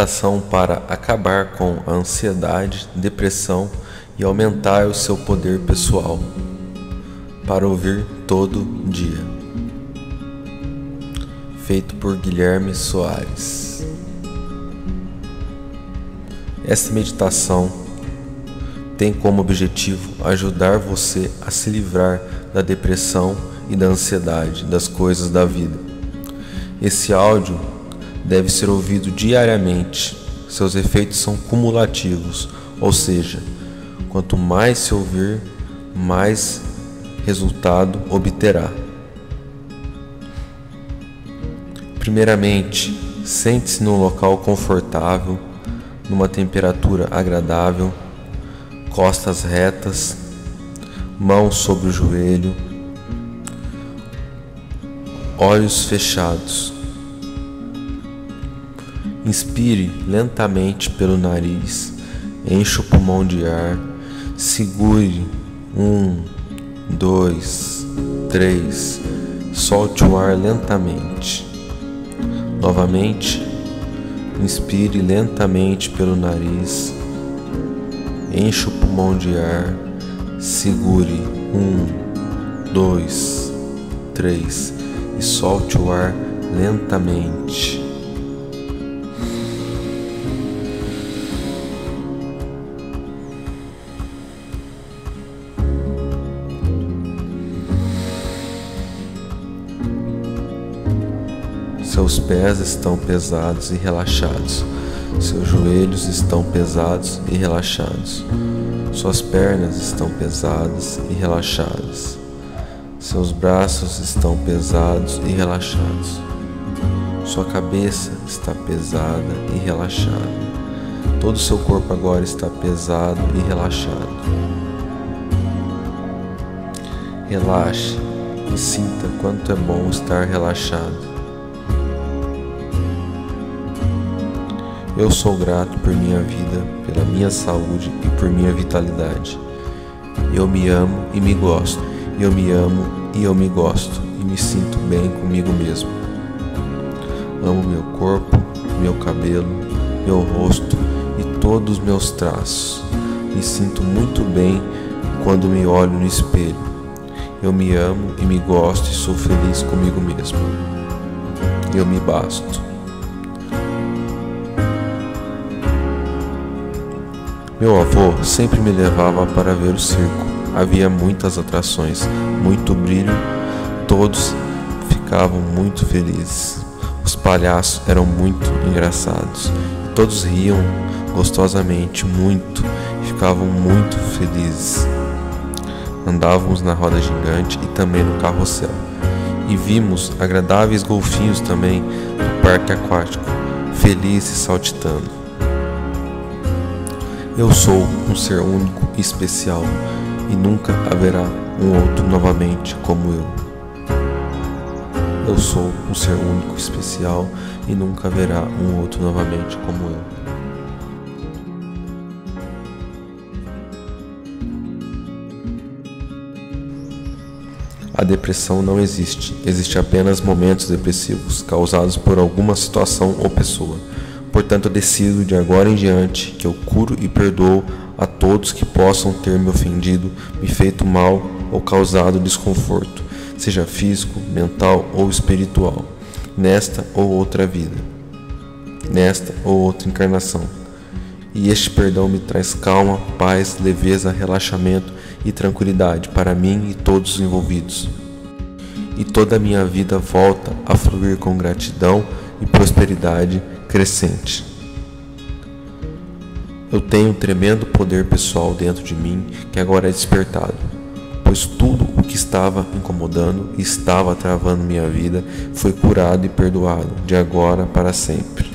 Meditação para acabar com a ansiedade, depressão e aumentar o seu poder pessoal. Para ouvir todo dia. Feito por Guilherme Soares. Esta meditação tem como objetivo ajudar você a se livrar da depressão e da ansiedade das coisas da vida. Esse áudio deve ser ouvido diariamente. Seus efeitos são cumulativos, ou seja, quanto mais se ouvir, mais resultado obterá. Primeiramente, sente-se num local confortável, numa temperatura agradável, costas retas, mãos sobre o joelho, olhos fechados. Inspire lentamente pelo nariz, encha o pulmão de ar, segure. Um, dois, três, solte o ar lentamente. Novamente, inspire lentamente pelo nariz, encha o pulmão de ar, segure. Um, dois, três. E solte o ar lentamente. Seus pés estão pesados e relaxados. Seus joelhos estão pesados e relaxados. Suas pernas estão pesadas e relaxadas. Seus braços estão pesados e relaxados. Sua cabeça está pesada e relaxada. Todo o seu corpo agora está pesado e relaxado. Relaxe e sinta quanto é bom estar relaxado. Eu sou grato por minha vida, pela minha saúde e por minha vitalidade. Eu me amo e me gosto. Eu me amo e eu me gosto e me sinto bem comigo mesmo. Amo meu corpo, meu cabelo, meu rosto e todos os meus traços. Me sinto muito bem quando me olho no espelho. Eu me amo e me gosto e sou feliz comigo mesmo. Eu me basto. Meu avô sempre me levava para ver o circo. Havia muitas atrações, muito brilho, todos ficavam muito felizes. Os palhaços eram muito engraçados. Todos riam gostosamente muito e ficavam muito felizes. Andávamos na roda gigante e também no carrossel. E vimos agradáveis golfinhos também no parque aquático, felizes saltitando. Eu sou um ser único e especial e nunca haverá um outro novamente como eu. Eu sou um ser único e especial e nunca haverá um outro novamente como eu. A depressão não existe, existe apenas momentos depressivos causados por alguma situação ou pessoa. Portanto, decido de agora em diante que eu curo e perdoo a todos que possam ter me ofendido, me feito mal ou causado desconforto, seja físico, mental ou espiritual, nesta ou outra vida, nesta ou outra encarnação. E este perdão me traz calma, paz, leveza, relaxamento e tranquilidade para mim e todos os envolvidos. E toda a minha vida volta a fluir com gratidão e prosperidade crescente. Eu tenho um tremendo poder pessoal dentro de mim que agora é despertado, pois tudo o que estava incomodando e estava travando minha vida foi curado e perdoado de agora para sempre.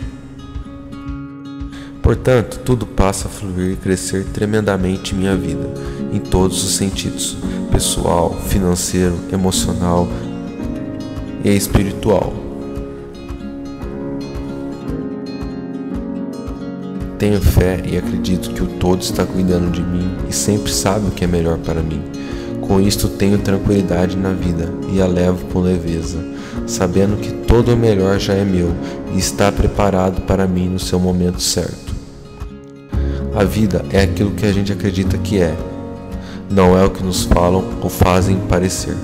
Portanto, tudo passa a fluir e crescer tremendamente em minha vida, em todos os sentidos: pessoal, financeiro, emocional e espiritual. Tenho fé e acredito que o todo está cuidando de mim e sempre sabe o que é melhor para mim. Com isto tenho tranquilidade na vida e a levo com leveza, sabendo que todo o melhor já é meu e está preparado para mim no seu momento certo. A vida é aquilo que a gente acredita que é, não é o que nos falam ou fazem parecer.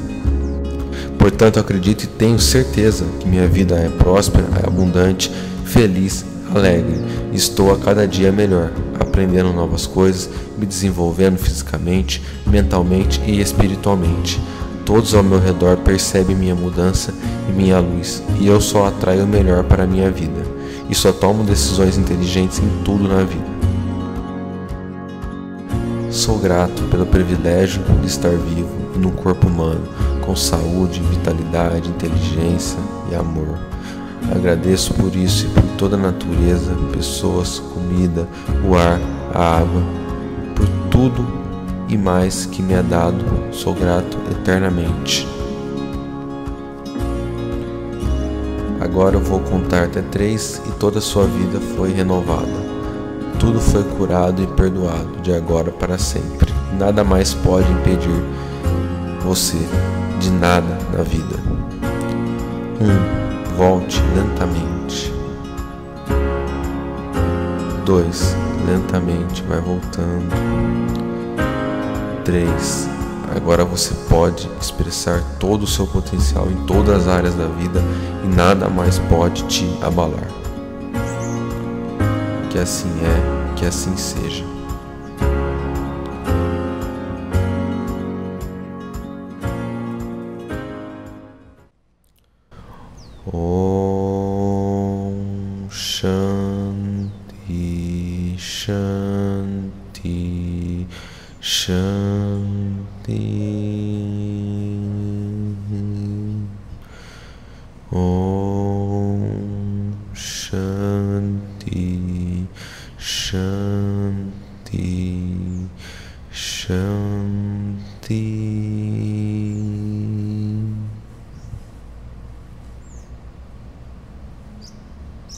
Portanto, acredito e tenho certeza que minha vida é próspera, é abundante, feliz, alegre. Estou a cada dia melhor, aprendendo novas coisas, me desenvolvendo fisicamente, mentalmente e espiritualmente. Todos ao meu redor percebem minha mudança e minha luz, e eu só atraio o melhor para a minha vida, e só tomo decisões inteligentes em tudo na vida. Sou grato pelo privilégio de estar vivo e num corpo humano, com saúde, vitalidade, inteligência e amor. Agradeço por isso e por toda a natureza, pessoas, comida, o ar, a água, por tudo e mais que me é dado. Sou grato eternamente. Agora eu vou contar até três e toda a sua vida foi renovada. Tudo foi curado e perdoado de agora para sempre. Nada mais pode impedir você de nada na vida. Um, volte lentamente. Dois, lentamente vai voltando. Três, agora você pode expressar todo o seu potencial em todas as áreas da vida e nada mais pode te abalar. Que assim é, que assim seja. Shanti Shanti. Om Shanti Shanti Shanti